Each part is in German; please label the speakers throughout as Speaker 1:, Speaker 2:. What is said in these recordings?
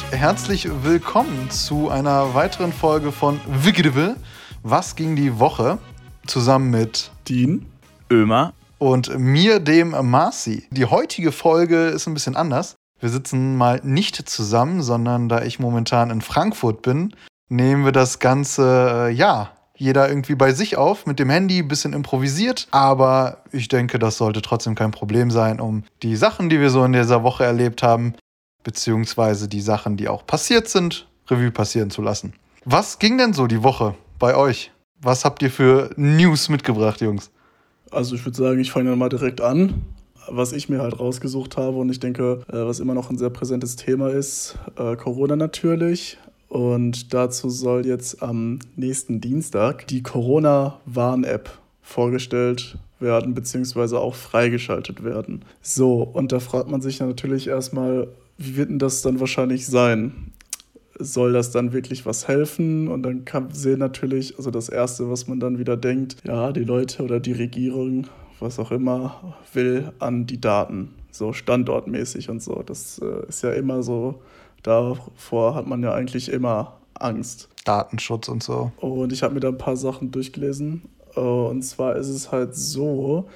Speaker 1: und herzlich willkommen zu einer weiteren Folge von Wigideville. Was ging die Woche? Zusammen mit
Speaker 2: Dean,
Speaker 3: Ömer
Speaker 1: und mir, dem Marci. Die heutige Folge ist ein bisschen anders. Wir sitzen mal nicht zusammen, sondern da ich momentan in Frankfurt bin, nehmen wir das Ganze, äh, ja, jeder irgendwie bei sich auf, mit dem Handy, ein bisschen improvisiert. Aber ich denke, das sollte trotzdem kein Problem sein, um die Sachen, die wir so in dieser Woche erlebt haben, beziehungsweise die Sachen, die auch passiert sind, Revue passieren zu lassen. Was ging denn so die Woche bei euch? Was habt ihr für News mitgebracht, Jungs?
Speaker 2: Also ich würde sagen, ich fange dann mal direkt an. Was ich mir halt rausgesucht habe und ich denke, äh, was immer noch ein sehr präsentes Thema ist, äh, Corona natürlich. Und dazu soll jetzt am nächsten Dienstag die Corona-Warn-App vorgestellt werden, beziehungsweise auch freigeschaltet werden. So, und da fragt man sich natürlich erstmal, wie wird denn das dann wahrscheinlich sein? Soll das dann wirklich was helfen? Und dann kann sehen natürlich, also das Erste, was man dann wieder denkt, ja, die Leute oder die Regierung, was auch immer, will an die Daten, so standortmäßig und so. Das äh, ist ja immer so, davor hat man ja eigentlich immer Angst.
Speaker 1: Datenschutz und so.
Speaker 2: Und ich habe mir da ein paar Sachen durchgelesen. Äh, und zwar ist es halt so,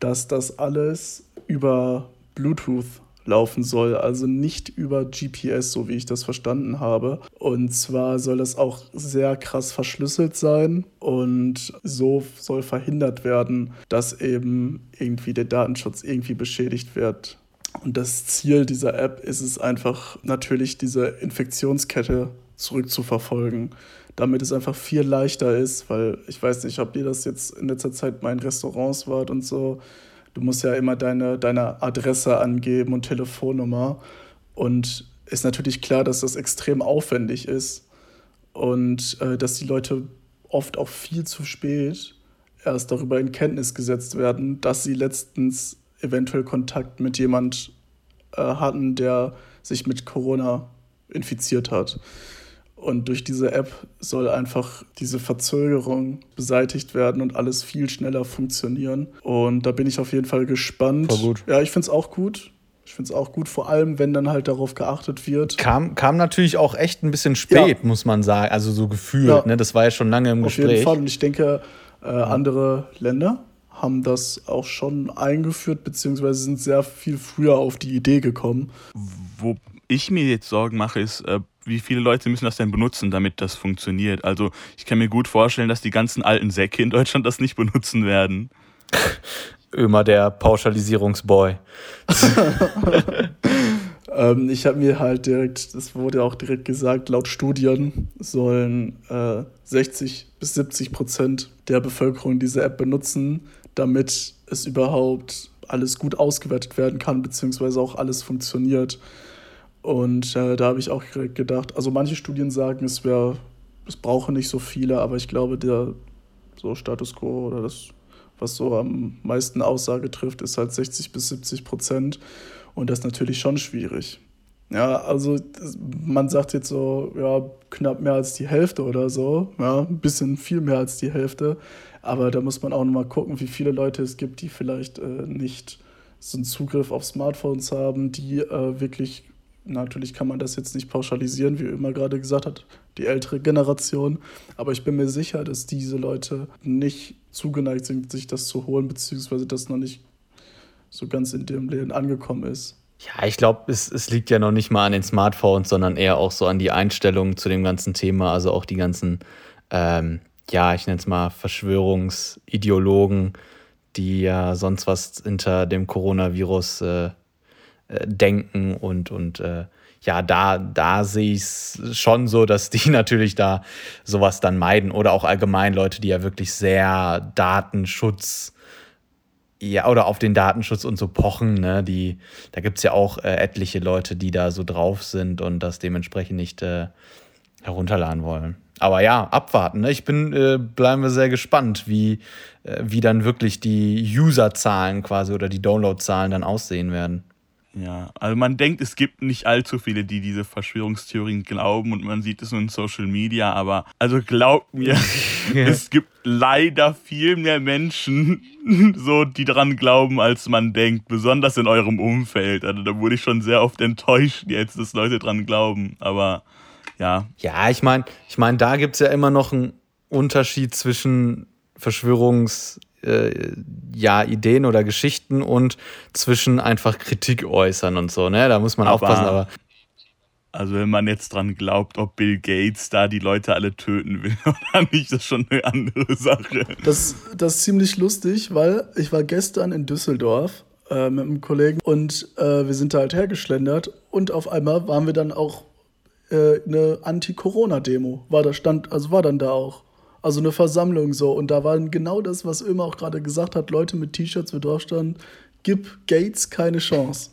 Speaker 2: dass das alles über Bluetooth laufen soll, also nicht über GPS, so wie ich das verstanden habe. Und zwar soll das auch sehr krass verschlüsselt sein und so soll verhindert werden, dass eben irgendwie der Datenschutz irgendwie beschädigt wird. Und das Ziel dieser App ist es einfach natürlich diese Infektionskette zurückzuverfolgen, damit es einfach viel leichter ist, weil ich weiß nicht, ob ihr das jetzt in letzter Zeit mal Restaurants wart und so, du musst ja immer deine, deine Adresse angeben und Telefonnummer. Und ist natürlich klar, dass das extrem aufwendig ist und äh, dass die Leute oft auch viel zu spät erst darüber in Kenntnis gesetzt werden, dass sie letztens eventuell Kontakt mit jemand äh, hatten, der sich mit Corona infiziert hat. Und durch diese App soll einfach diese Verzögerung beseitigt werden und alles viel schneller funktionieren. Und da bin ich auf jeden Fall gespannt.
Speaker 1: Voll gut.
Speaker 2: Ja, ich finde es auch gut. Ich finde es auch gut, vor allem wenn dann halt darauf geachtet wird.
Speaker 3: Kam, kam natürlich auch echt ein bisschen spät, ja. muss man sagen. Also so gefühlt. Ja. Ne? Das war ja schon lange im
Speaker 2: auf
Speaker 3: Gespräch.
Speaker 2: Auf jeden Fall. Und ich denke, äh, andere Länder haben das auch schon eingeführt, beziehungsweise sind sehr viel früher auf die Idee gekommen.
Speaker 3: Wo ich mir jetzt Sorgen mache, ist, äh, wie viele Leute müssen das denn benutzen, damit das funktioniert? Also ich kann mir gut vorstellen, dass die ganzen alten Säcke in Deutschland das nicht benutzen werden. Ömer der Pauschalisierungsboy.
Speaker 2: ähm, ich habe mir halt direkt, das wurde auch direkt gesagt, laut Studien sollen äh, 60 bis 70 Prozent der Bevölkerung diese App benutzen, damit es überhaupt alles gut ausgewertet werden kann, beziehungsweise auch alles funktioniert. Und äh, da habe ich auch gedacht, also manche Studien sagen, es wäre, es brauche nicht so viele, aber ich glaube, der so Status quo oder das, was so am meisten Aussage trifft, ist halt 60 bis 70 Prozent. Und das ist natürlich schon schwierig. Ja, also man sagt jetzt so, ja, knapp mehr als die Hälfte oder so, ja, ein bisschen viel mehr als die Hälfte. Aber da muss man auch nochmal gucken, wie viele Leute es gibt, die vielleicht äh, nicht so einen Zugriff auf Smartphones haben, die äh, wirklich Natürlich kann man das jetzt nicht pauschalisieren, wie immer gerade gesagt hat, die ältere Generation. Aber ich bin mir sicher, dass diese Leute nicht zugeneigt sind, sich das zu holen, beziehungsweise das noch nicht so ganz in dem Leben angekommen ist.
Speaker 3: Ja, ich glaube, es, es liegt ja noch nicht mal an den Smartphones, sondern eher auch so an die Einstellung zu dem ganzen Thema. Also auch die ganzen, ähm, ja, ich nenne es mal Verschwörungsideologen, die ja sonst was hinter dem Coronavirus äh, äh, denken und, und äh, ja, da, da sehe ich es schon so, dass die natürlich da sowas dann meiden oder auch allgemein Leute, die ja wirklich sehr Datenschutz ja, oder auf den Datenschutz und so pochen, ne, die, da gibt es ja auch äh, etliche Leute, die da so drauf sind und das dementsprechend nicht äh, herunterladen wollen. Aber ja, abwarten. Ne? Ich bin, äh, bleiben wir sehr gespannt, wie, äh, wie dann wirklich die Userzahlen quasi oder die Downloadzahlen dann aussehen werden.
Speaker 4: Ja, also man denkt, es gibt nicht allzu viele, die diese Verschwörungstheorien glauben und man sieht es nur in Social Media, aber also glaubt mir, es gibt leider viel mehr Menschen, so die daran glauben, als man denkt, besonders in eurem Umfeld. Also da wurde ich schon sehr oft enttäuscht jetzt, dass Leute dran glauben, aber ja.
Speaker 3: Ja, ich meine, ich meine, da gibt es ja immer noch einen Unterschied zwischen Verschwörungs äh, ja, Ideen oder Geschichten und zwischen einfach Kritik äußern und so, ne? Da muss man aber, aufpassen, aber.
Speaker 4: Also wenn man jetzt dran glaubt, ob Bill Gates da die Leute alle töten will oder nicht, das ist schon eine andere Sache.
Speaker 2: Das, das ist ziemlich lustig, weil ich war gestern in Düsseldorf äh, mit einem Kollegen und äh, wir sind da halt hergeschlendert und auf einmal waren wir dann auch äh, eine Anti-Corona-Demo. War da stand, also war dann da auch. Also eine Versammlung so. Und da war genau das, was Ömer auch gerade gesagt hat: Leute mit T-Shirts, wo drauf stand, gib Gates keine Chance.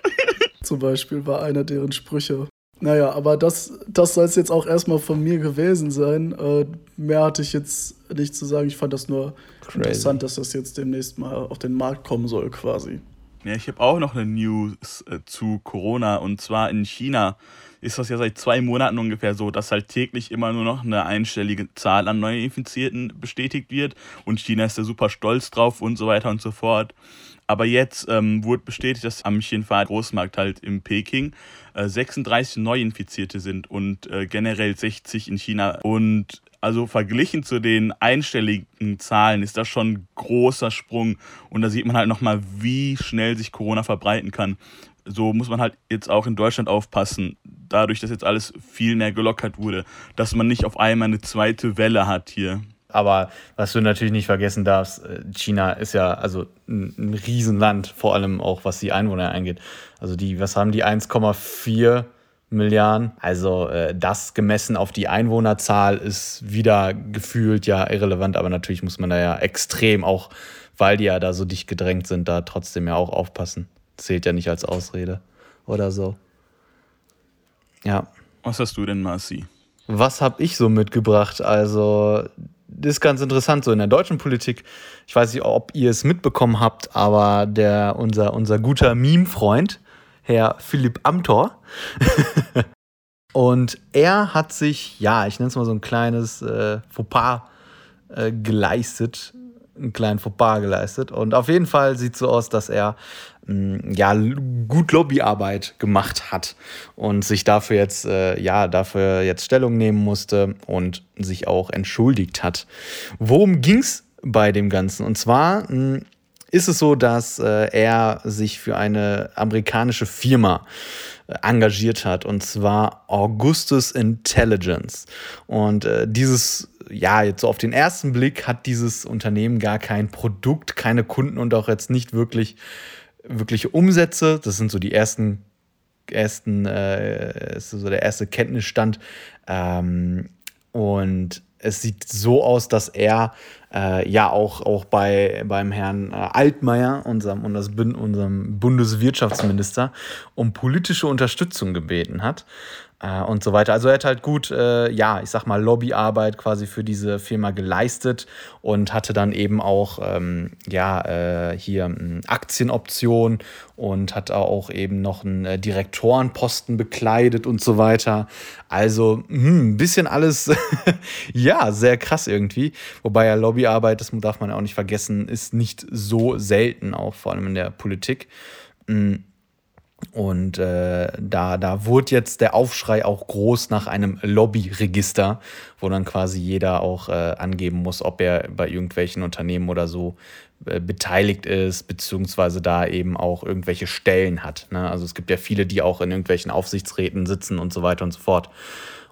Speaker 2: Zum Beispiel war einer deren Sprüche. Naja, aber das, das soll es jetzt auch erstmal von mir gewesen sein. Äh, mehr hatte ich jetzt nicht zu sagen. Ich fand das nur Crazy. interessant, dass das jetzt demnächst mal auf den Markt kommen soll, quasi.
Speaker 4: Ja, ich habe auch noch eine News äh, zu Corona und zwar in China ist das ja seit zwei Monaten ungefähr so, dass halt täglich immer nur noch eine einstellige Zahl an Neuinfizierten bestätigt wird und China ist da super stolz drauf und so weiter und so fort. Aber jetzt ähm, wurde bestätigt, dass am Xinfa Großmarkt halt in Peking äh, 36 Neuinfizierte sind und äh, generell 60 in China. Und also verglichen zu den einstelligen Zahlen ist das schon ein großer Sprung. Und da sieht man halt nochmal, wie schnell sich Corona verbreiten kann so muss man halt jetzt auch in Deutschland aufpassen, dadurch, dass jetzt alles viel mehr gelockert wurde, dass man nicht auf einmal eine zweite Welle hat hier.
Speaker 3: Aber was du natürlich nicht vergessen darfst, äh, China ist ja also ein, Riesenland, vor allem auch was die Einwohner angeht. Also die, was haben die 1,4 Milliarden? Also äh, das gemessen auf die Einwohnerzahl ist wieder gefühlt ja irrelevant, aber natürlich muss man da ja extrem auch, weil die ja da so dicht gedrängt sind, da trotzdem ja auch aufpassen zählt ja nicht als Ausrede oder so. Ja.
Speaker 4: Was hast du denn, Marci?
Speaker 3: Was habe ich so mitgebracht? Also, das ist ganz interessant, so in der deutschen Politik. Ich weiß nicht, ob ihr es mitbekommen habt, aber der, unser, unser guter Meme-Freund, Herr Philipp Amthor, und er hat sich, ja, ich nenne es mal so ein kleines äh, Fauxpas äh, geleistet, einen kleinen Fauxpas geleistet. Und auf jeden Fall sieht es so aus, dass er ja, gut Lobbyarbeit gemacht hat und sich dafür jetzt, äh, ja, dafür jetzt Stellung nehmen musste und sich auch entschuldigt hat. Worum ging es bei dem Ganzen? Und zwar mh, mm, ist es so, dass äh, er sich für eine amerikanische Firma äh, engagiert hat, und zwar Augustus Intelligence. Und äh, dieses ja, jetzt so auf den ersten Blick hat dieses Unternehmen gar kein Produkt, keine Kunden und auch jetzt nicht wirklich wirkliche Umsätze. Das sind so die ersten, ersten, äh, ist so der erste Kenntnisstand. Ähm, und es sieht so aus, dass er äh, ja auch, auch bei, beim Herrn äh, Altmaier, unserem, unserem Bundeswirtschaftsminister, um politische Unterstützung gebeten hat äh, und so weiter. Also er hat halt gut, äh, ja, ich sag mal, Lobbyarbeit quasi für diese Firma geleistet und hatte dann eben auch, ähm, ja, äh, hier äh, Aktienoption und hat auch eben noch einen äh, Direktorenposten bekleidet und so weiter. Also hm, ein bisschen alles, ja, sehr krass irgendwie. Wobei ja Lobbyarbeit, das darf man ja auch nicht vergessen, ist nicht so selten, auch vor allem in der Politik. Mhm und äh, da, da wurde jetzt der Aufschrei auch groß nach einem Lobbyregister, wo dann quasi jeder auch äh, angeben muss, ob er bei irgendwelchen Unternehmen oder so äh, beteiligt ist, beziehungsweise da eben auch irgendwelche Stellen hat. Ne? Also es gibt ja viele, die auch in irgendwelchen Aufsichtsräten sitzen und so weiter und so fort.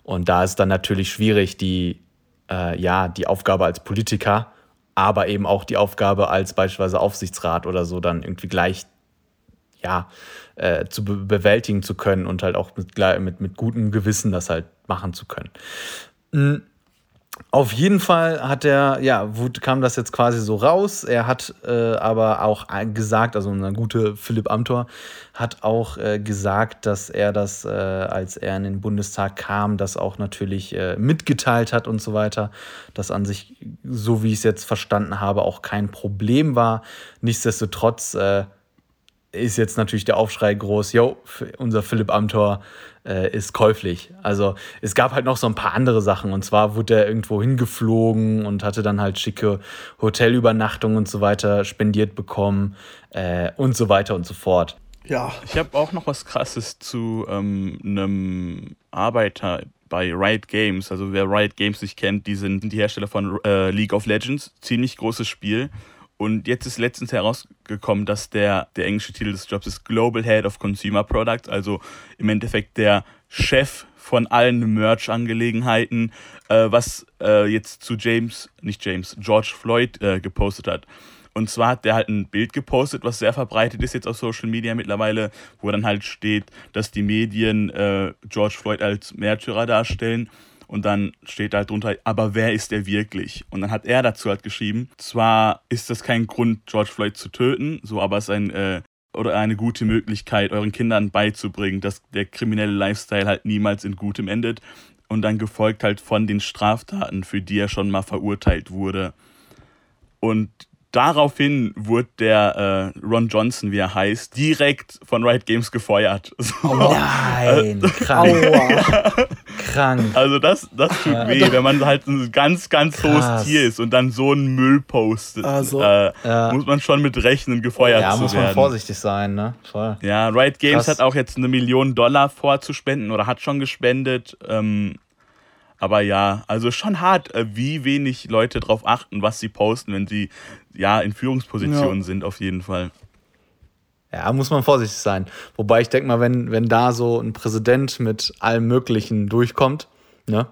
Speaker 3: Und da ist dann natürlich schwierig, die, äh, ja, die Aufgabe als Politiker, aber eben auch die Aufgabe als beispielsweise Aufsichtsrat oder so dann irgendwie gleich, ja, äh, zu be bewältigen zu können und halt auch mit, mit, mit gutem Gewissen das halt machen zu können. Mhm. Auf jeden Fall hat er, ja, kam das jetzt quasi so raus. Er hat äh, aber auch gesagt, also unser guter Philipp Amthor hat auch äh, gesagt, dass er das, äh, als er in den Bundestag kam, das auch natürlich äh, mitgeteilt hat und so weiter. Das an sich, so wie ich es jetzt verstanden habe, auch kein Problem war. Nichtsdestotrotz äh, ist jetzt natürlich der Aufschrei groß, yo, unser Philipp Amthor äh, ist käuflich. Also es gab halt noch so ein paar andere Sachen. Und zwar wurde er irgendwo hingeflogen und hatte dann halt schicke Hotelübernachtungen und so weiter spendiert bekommen äh, und so weiter und so fort.
Speaker 4: Ja. Ich habe auch noch was Krasses zu ähm, einem Arbeiter bei Riot Games. Also wer Riot Games nicht kennt, die sind die Hersteller von äh, League of Legends. Ziemlich großes Spiel. Und jetzt ist letztens herausgekommen, dass der, der englische Titel des Jobs ist Global Head of Consumer Products, also im Endeffekt der Chef von allen Merch-Angelegenheiten, äh, was äh, jetzt zu James, nicht James, George Floyd äh, gepostet hat. Und zwar hat der halt ein Bild gepostet, was sehr verbreitet ist jetzt auf Social Media mittlerweile, wo dann halt steht, dass die Medien äh, George Floyd als Märtyrer darstellen. Und dann steht halt drunter, aber wer ist der wirklich? Und dann hat er dazu halt geschrieben, zwar ist das kein Grund, George Floyd zu töten, so, aber es ist ein, äh, oder eine gute Möglichkeit, euren Kindern beizubringen, dass der kriminelle Lifestyle halt niemals in Gutem endet. Und dann gefolgt halt von den Straftaten, für die er schon mal verurteilt wurde. Und daraufhin wurde der äh, Ron Johnson, wie er heißt, direkt von Riot Games gefeuert. So.
Speaker 3: Oh nein, krank.
Speaker 4: krank. Also das, das tut weh, wenn man halt ein ganz, ganz Krass. hohes Tier ist und dann so einen Müll postet. Also, äh, ja. Muss man schon mit rechnen, gefeuert ja, zu werden. Ja, muss man
Speaker 3: vorsichtig sein, ne?
Speaker 4: Voll. Ja, Riot Games Krass. hat auch jetzt eine Million Dollar vorzuspenden oder hat schon gespendet. Ähm, aber ja, also schon hart, äh, wie wenig Leute darauf achten, was sie posten, wenn sie ja in Führungspositionen ja. sind, auf jeden Fall.
Speaker 3: Ja, muss man vorsichtig sein. Wobei ich denke mal, wenn, wenn da so ein Präsident mit allem Möglichen durchkommt, ne?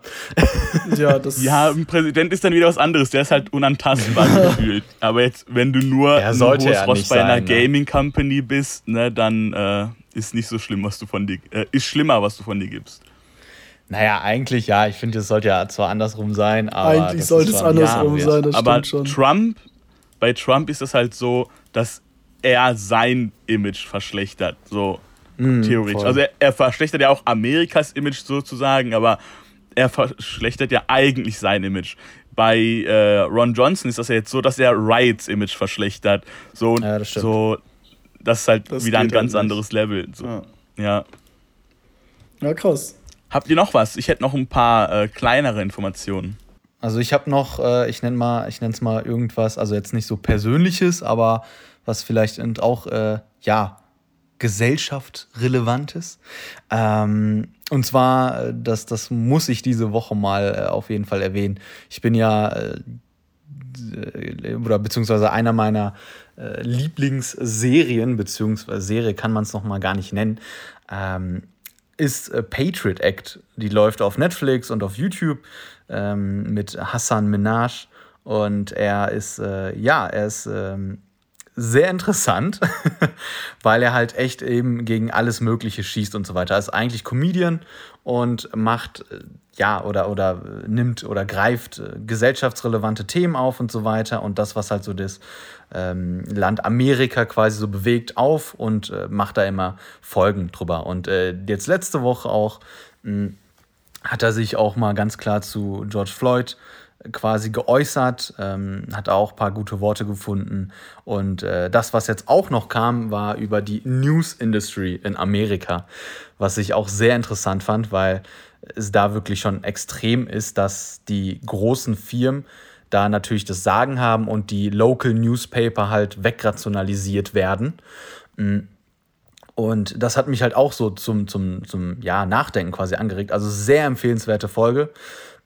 Speaker 4: Ja, das ja, ein Präsident ist dann wieder was anderes. Der ist halt unantastbar gefühlt. Aber jetzt, wenn du nur
Speaker 3: ein hohes ja
Speaker 4: Ross bei einer ne? Gaming Company bist, ne, dann äh, ist nicht so schlimm, was du von dir, äh, ist schlimmer, was du von dir gibst.
Speaker 3: Naja, eigentlich ja. Ich finde, es sollte ja zwar andersrum sein, aber.
Speaker 2: Eigentlich sollte es andersrum sein, das
Speaker 4: aber
Speaker 2: stimmt
Speaker 4: schon. Trump, bei Trump ist es halt so, dass er sein Image verschlechtert. So mm, theoretisch. Voll. Also er, er, verschlechtert ja auch Amerikas Image sozusagen, aber er verschlechtert ja eigentlich sein Image. Bei äh, Ron Johnson ist das ja jetzt so, dass er Riots Image verschlechtert. So, ja, das so das ist halt das wieder ein ganz anderes Level. So, ja.
Speaker 2: ja. Ja, krass.
Speaker 4: Habt ihr noch was? Ich hätte noch ein paar äh, kleinere Informationen.
Speaker 3: Also ich habe noch, äh, ich nenne mal, ich nenne es mal irgendwas, also jetzt nicht so Persönliches, aber was vielleicht auch äh, ja Gesellschaft. Ähm, und zwar, äh, das, das muss ich diese Woche mal äh, auf jeden Fall erwähnen. Ich bin ja äh, oder beziehungsweise einer meiner äh, Lieblingsserien, beziehungsweise Serie kann man es noch mal gar nicht nennen, ähm, ist äh, Patriot Act. Die läuft auf Netflix und auf YouTube ähm, mit Hassan Minaj. Und er ist, äh, ja, er ist ähm, sehr interessant, weil er halt echt eben gegen alles Mögliche schießt und so weiter. Er ist eigentlich Comedian und macht, äh, ja, oder, oder nimmt oder greift äh, gesellschaftsrelevante Themen auf und so weiter und das, was halt so das ähm, Land Amerika quasi so bewegt, auf und äh, macht da immer Folgen drüber. Und äh, jetzt letzte Woche auch mh, hm, hat er sich auch mal ganz klar zu George Floyd quasi geäußert, ähm, hat auch ein paar gute Worte gefunden. Und äh, das, was jetzt auch noch kam, war über die News Industry in Amerika, was ich auch sehr interessant fand, weil es da wirklich schon extrem ist, dass die großen Firmen da natürlich das Sagen haben und die Local Newspaper halt wegrationalisiert werden. Mm. Und das hat mich halt auch so zum, zum, zum ja, Nachdenken quasi angeregt. Also sehr empfehlenswerte Folge.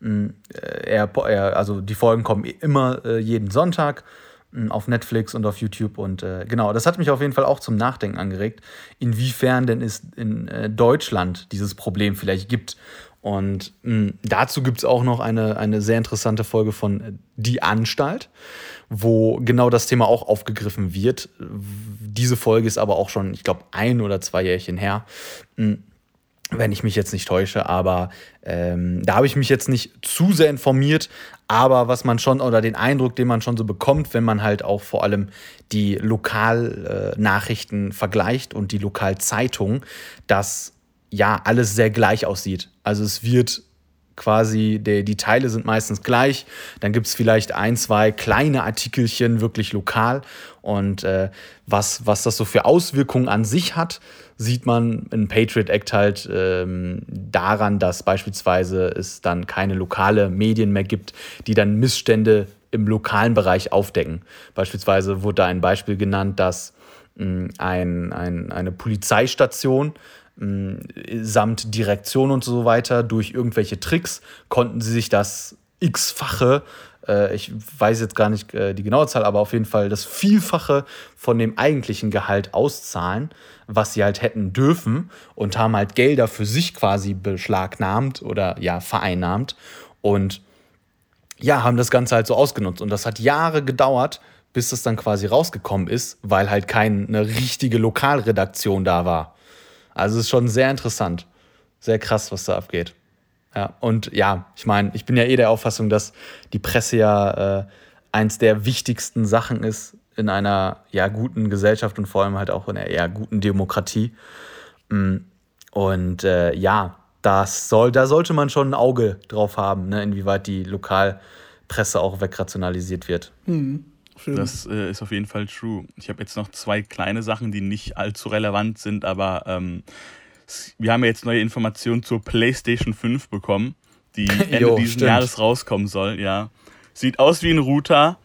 Speaker 3: Mm. Er, er, also die Folgen kommen immer äh, jeden Sonntag mm, auf Netflix und auf YouTube. Und äh, genau, das hat mich auf jeden Fall auch zum Nachdenken angeregt, inwiefern denn es in äh, Deutschland dieses Problem vielleicht gibt und mh, hm, dazu gibt es auch noch eine, eine sehr interessante Folge von Die Anstalt, wo genau das Thema auch aufgegriffen wird. Diese Folge ist aber auch schon, ich glaube, ein oder zwei Jährchen her. Mh, wenn ich mich jetzt nicht täusche, aber ähm, da habe ich mich jetzt nicht zu sehr informiert, aber was man schon oder den Eindruck, den man schon so bekommt, wenn man halt auch vor allem die Lokalnachrichten äh, vergleicht und die Lokalzeitungen, dass ja alles sehr gleich aussieht. Also es wird quasi, der, die Teile sind meistens gleich. Dann gibt es vielleicht ein, zwei kleine Artikelchen wirklich lokal. Und äh, was, was das so für Auswirkungen an sich hat, sieht man in Patriot Act halt ähm, daran, dass beispielsweise es dann keine lokale Medien mehr gibt, die dann Missstände im lokalen Bereich aufdecken. Beispielsweise wurde da ein Beispiel genannt, dass mh, hm, ein, ein, eine Polizeistation samt Direktion und so weiter durch irgendwelche Tricks konnten sie sich das x-fache äh, ich weiß jetzt gar nicht äh, die genaue Zahl, aber auf jeden Fall das Vielfache von dem eigentlichen Gehalt auszahlen, was sie halt hätten dürfen und haben halt Gelder für sich quasi beschlagnahmt oder ja, vereinnahmt und ja, haben das Ganze halt so ausgenutzt. Und das hat Jahre gedauert, bis das dann quasi rausgekommen ist, weil halt keine richtige Lokalredaktion da war. Also es ist schon sehr interessant. Sehr krass, was da abgeht. Ja, und ja, ich meine, ich bin ja eh der Auffassung, dass die Presse ja äh, eins der wichtigsten Sachen ist in einer ja guten Gesellschaft und vor allem halt auch in einer eher guten Demokratie. Mm, und äh, ja, das soll, da sollte man schon ein Auge drauf haben, ne, inwieweit die Lokalpresse auch wegrationalisiert wird.
Speaker 2: Mhm.
Speaker 4: Das äh, ist auf jeden Fall true. Ich habe jetzt noch zwei kleine Sachen, die nicht allzu relevant sind, aber ähm, wir haben ja jetzt neue Informationen zur PlayStation 5 bekommen, die Ende jo, dieses stimmt. Jahres rauskommen soll. Ja. Sieht aus wie ein Router,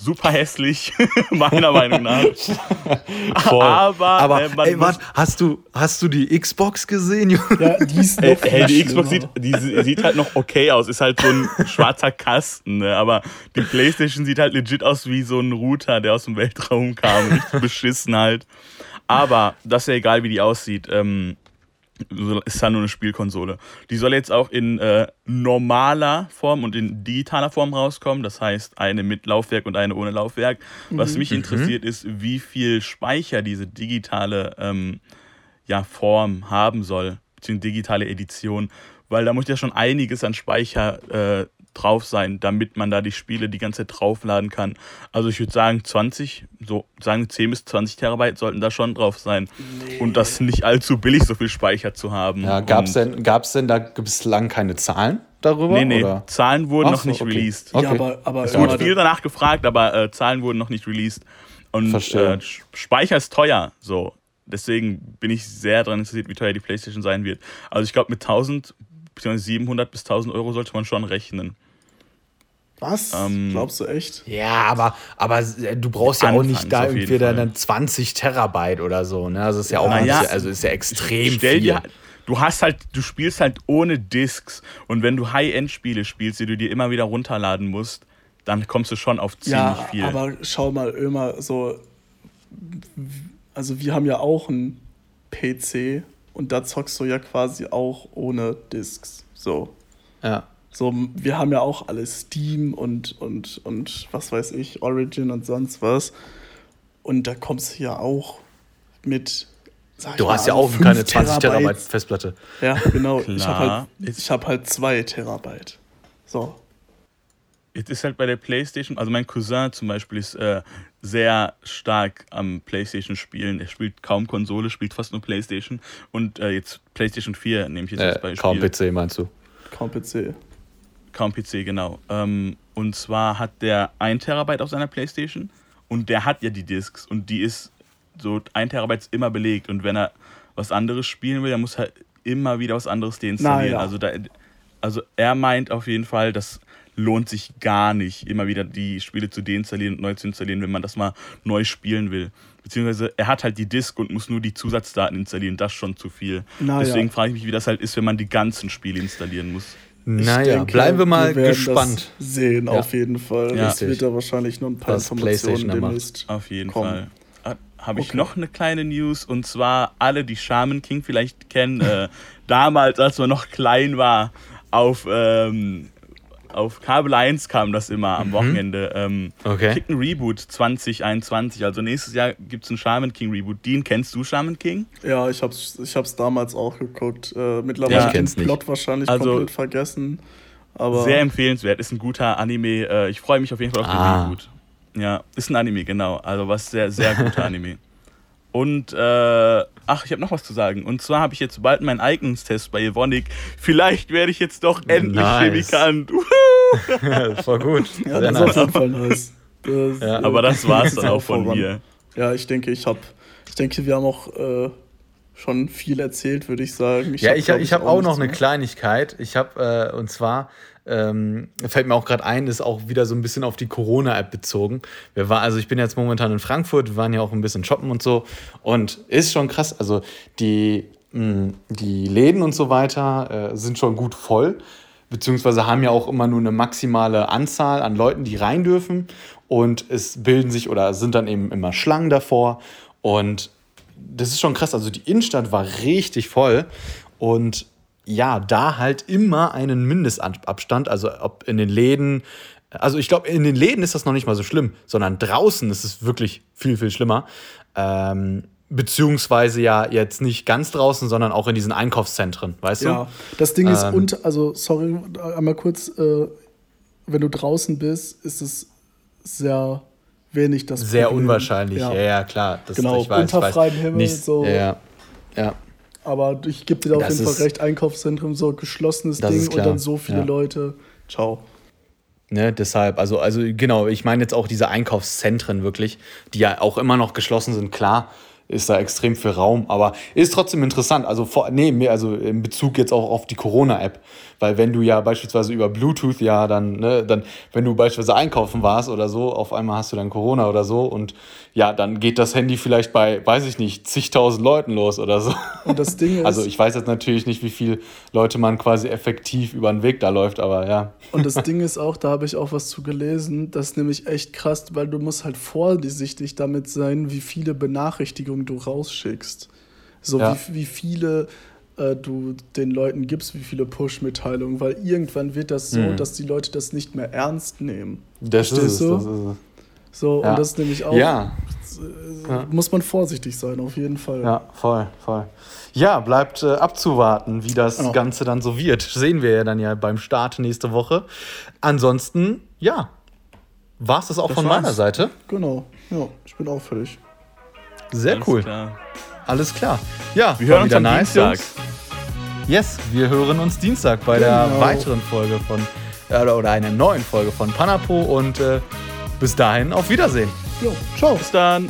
Speaker 4: super hässlich, meiner Meinung nach.
Speaker 3: Voll. Aber, Aber äh, ey, warte, hast du, hast du die Xbox gesehen?
Speaker 2: ja, die ist
Speaker 4: noch hey, Die Xbox sieht, die sieht halt noch okay aus, ist halt so ein schwarzer Kasten, ne? aber die Playstation sieht halt legit aus wie so ein Router, der aus dem Weltraum kam, richtig beschissen halt. Aber das ist ja egal, wie die aussieht. Ähm, ist ja nur eine Spielkonsole. Die soll jetzt auch in äh, normaler Form und in digitaler Form rauskommen. Das heißt, eine mit Laufwerk und eine ohne Laufwerk. Was mhm. mich interessiert, ist, wie viel Speicher diese digitale ähm, ja, Form haben soll, beziehungsweise digitale Edition. Weil da muss ja schon einiges an Speicher äh, drauf sein, damit man da die Spiele die ganze Zeit draufladen kann. Also ich würde sagen 20, so sagen 10 bis 20 Terabyte sollten da schon drauf sein. Nee. Und das nicht allzu billig, so viel Speicher zu haben.
Speaker 3: Ja, gab es denn, gab's denn da bislang keine Zahlen? darüber?
Speaker 4: Nee, nee, oder? Zahlen wurden Ach noch nicht okay. released.
Speaker 2: Okay. Ja, aber, aber
Speaker 4: es wurde viel danach gefragt, aber äh, Zahlen wurden noch nicht released. Und äh, Speicher ist teuer, so. Deswegen bin ich sehr daran interessiert, wie teuer die PlayStation sein wird. Also ich glaube, mit 1000 bzw. 700 bis 1000 Euro sollte man schon rechnen.
Speaker 2: Was? Ähm, Glaubst du echt?
Speaker 3: Ja, aber, aber du brauchst ja auch nicht da irgendwie dann 20 Terabyte oder so. Ne? Also ist ja auch ja, also ist ja extrem viel. Dir,
Speaker 4: du hast halt, du spielst halt ohne Discs und wenn du High-End-Spiele spielst, die du dir immer wieder runterladen musst, dann kommst du schon auf ziemlich ja, viel.
Speaker 2: Aber schau mal immer so, also wir haben ja auch einen PC und da zockst du ja quasi auch ohne Discs. So.
Speaker 3: Ja.
Speaker 2: So, wir haben ja auch alles Steam und, und, und was weiß ich, Origin und sonst was. Und da kommst du ja auch mit.
Speaker 3: Du hast mal, ja auch keine 20 Terabyte, Terabyte Festplatte.
Speaker 2: Ja, genau. ich habe halt, hab halt zwei Terabyte. So.
Speaker 4: Es ist halt bei der PlayStation, also mein Cousin zum Beispiel ist äh, sehr stark am PlayStation-Spielen. Er spielt kaum Konsole, spielt fast nur PlayStation. Und äh, jetzt PlayStation 4 nehme ich jetzt äh, als Beispiel.
Speaker 3: Kaum PC meinst du?
Speaker 2: Kaum PC.
Speaker 4: Kaum PC, genau. Ähm, und zwar hat der 1 Terabyte auf seiner Playstation und der hat ja die Discs und die ist so 1 Terabyte ist immer belegt und wenn er was anderes spielen will, dann muss er immer wieder was anderes deinstallieren. Naja. Also, da, also er meint auf jeden Fall, das lohnt sich gar nicht, immer wieder die Spiele zu deinstallieren und neu zu installieren, wenn man das mal neu spielen will. Beziehungsweise er hat halt die Disk und muss nur die Zusatzdaten installieren, das schon zu viel. Naja. Deswegen frage ich mich, wie das halt ist, wenn man die ganzen Spiele installieren muss.
Speaker 3: Naja, denke, bleiben wir mal wir gespannt.
Speaker 2: sehen ja. auf jeden Fall. Ja. Es wird da wahrscheinlich nur ein paar das Informationen demnächst
Speaker 4: Auf jeden kommen. Fall. Ah, Habe ich okay. noch eine kleine News und zwar alle, die Shaman King vielleicht kennen, äh, damals, als man noch klein war, auf ähm, auf Kabel 1 kam das immer am mhm. Wochenende. Ähm,
Speaker 3: okay.
Speaker 4: Kriegt ein Reboot 2021. Also nächstes Jahr gibt es einen Shaman King Reboot. Dean, kennst du Shaman King?
Speaker 2: Ja, ich hab's, ich hab's damals auch geguckt. Äh, mittlerweile ja, den Plot nicht. wahrscheinlich also, komplett vergessen. Aber
Speaker 4: sehr empfehlenswert. Ist ein guter Anime. Äh, ich freue mich auf jeden Fall auf den ah. Reboot. Ja, ist ein Anime, genau. Also was sehr, sehr guter Anime. Und, äh, ach, ich habe noch was zu sagen. Und zwar habe ich jetzt bald meinen Eignungstest bei Evonik. Vielleicht werde ich jetzt doch endlich
Speaker 3: Nice.
Speaker 4: Chemikant.
Speaker 3: Voll gut.
Speaker 2: Ja, das ist auf jeden Fall nice. Das,
Speaker 3: Ja,
Speaker 2: äh,
Speaker 4: Aber das war's dann auch von
Speaker 2: voran.
Speaker 4: mir.
Speaker 2: Ja, ich denke, ich habe, ich denke, wir haben auch äh, schon viel erzählt, würde ich sagen.
Speaker 3: ja, ich,
Speaker 2: glaub
Speaker 3: ich habe auch noch
Speaker 2: nichts
Speaker 3: eine. Kleinigkeit. Ich habe, äh, und zwar, ähm, fällt mir auch gerade ein, ist auch wieder so ein bisschen auf die Corona-App bezogen. Wir war, also ich bin jetzt momentan in Frankfurt, wir waren ja auch ein bisschen shoppen und so. Und ist schon krass. Also die, mh, die Läden und so weiter äh, sind schon gut voll. Beziehungsweise haben ja auch immer nur eine maximale Anzahl an Leuten, die rein dürfen. Und es bilden sich oder sind dann eben immer Schlangen davor. Und das ist schon krass. Also die Innenstadt war richtig voll und ja, da halt immer einen Mindestabstand, also ob in den Läden, also ich glaube, in den Läden ist das noch nicht mal so schlimm, sondern draußen ist es wirklich viel, viel schlimmer. Ähm, beziehungsweise ja jetzt nicht ganz draußen, sondern auch in diesen Einkaufszentren, weißt
Speaker 2: Ja,
Speaker 3: du?
Speaker 2: das Ding ist,
Speaker 3: Ähm,
Speaker 2: und, also, sorry, einmal kurz, äh, wenn du draußen bist, ist es sehr wenig das
Speaker 3: Sehr
Speaker 2: Problem.
Speaker 3: unwahrscheinlich, ja, ja, klar. Das,
Speaker 2: Genau,
Speaker 3: ich weiß,
Speaker 2: unter freiem Himmel, so.
Speaker 3: Ja, ja.
Speaker 2: Aber ich gebe dir da auf jeden Fall recht, Einkaufszentrum, so geschlossenes Ding und dann so viele
Speaker 3: ja.
Speaker 2: Leute. Ciao.
Speaker 3: Ne, deshalb, also, also genau, ich meine jetzt auch diese Einkaufszentren wirklich, die ja auch immer noch geschlossen sind, klar, ist da extrem viel Raum, aber ist trotzdem interessant. Also, vor, nee, also in Bezug jetzt auch auf die Corona-App. Weil wenn du ja beispielsweise über Bluetooth ja dann, ne, dann, wenn du beispielsweise einkaufen warst oder so, auf einmal hast du dann Corona oder so und ja, dann geht das Handy vielleicht bei, weiß ich nicht, zigtausend Leuten los oder so.
Speaker 2: Und das Ding ist,
Speaker 3: Also ich weiß jetzt natürlich nicht, wie viele Leute man quasi effektiv über den Weg da läuft, aber ja.
Speaker 2: Und das Ding ist auch, da habe ich auch was zu gelesen, das ist nämlich echt krass, weil du musst halt vorsichtig damit sein, wie viele Benachrichtigungen du rausschickst. So
Speaker 3: Ja.
Speaker 2: wie, wie viele äh, du den Leuten gibst, wie viele Push-Mitteilungen, weil irgendwann wird das so,
Speaker 3: Mhm.
Speaker 2: dass die Leute das nicht mehr ernst nehmen.
Speaker 3: Das ist es,
Speaker 2: Verstehst du?
Speaker 3: das ist es.
Speaker 2: So,
Speaker 3: Ja.
Speaker 2: und das ist nämlich auch,
Speaker 3: Ja,
Speaker 2: äh, muss man vorsichtig sein, auf jeden Fall.
Speaker 3: ja, voll, voll. Ja, bleibt äh, abzuwarten, wie das
Speaker 2: Ja.
Speaker 3: Ganze dann so wird. Sehen wir ja dann ja beim Start nächste Woche. Ansonsten, ja, war es das auch
Speaker 4: Das
Speaker 3: von
Speaker 4: war's.
Speaker 3: meiner Seite.
Speaker 2: Genau, ja, ich bin auch fertig.
Speaker 3: Sehr
Speaker 4: Alles
Speaker 3: cool.
Speaker 4: klar.
Speaker 3: Alles klar. Ja,
Speaker 4: Wir hören uns
Speaker 3: wieder
Speaker 4: am
Speaker 3: nice,
Speaker 4: Dienstag.
Speaker 3: Jungs. Yes, wir hören uns Dienstag bei der
Speaker 2: Genau.
Speaker 3: weiteren Folge von, äh, oder, oder einer neuen Folge von Panapo und äh, bis dahin auf Wiedersehen.
Speaker 2: Jo, ciao.
Speaker 4: Bis dann.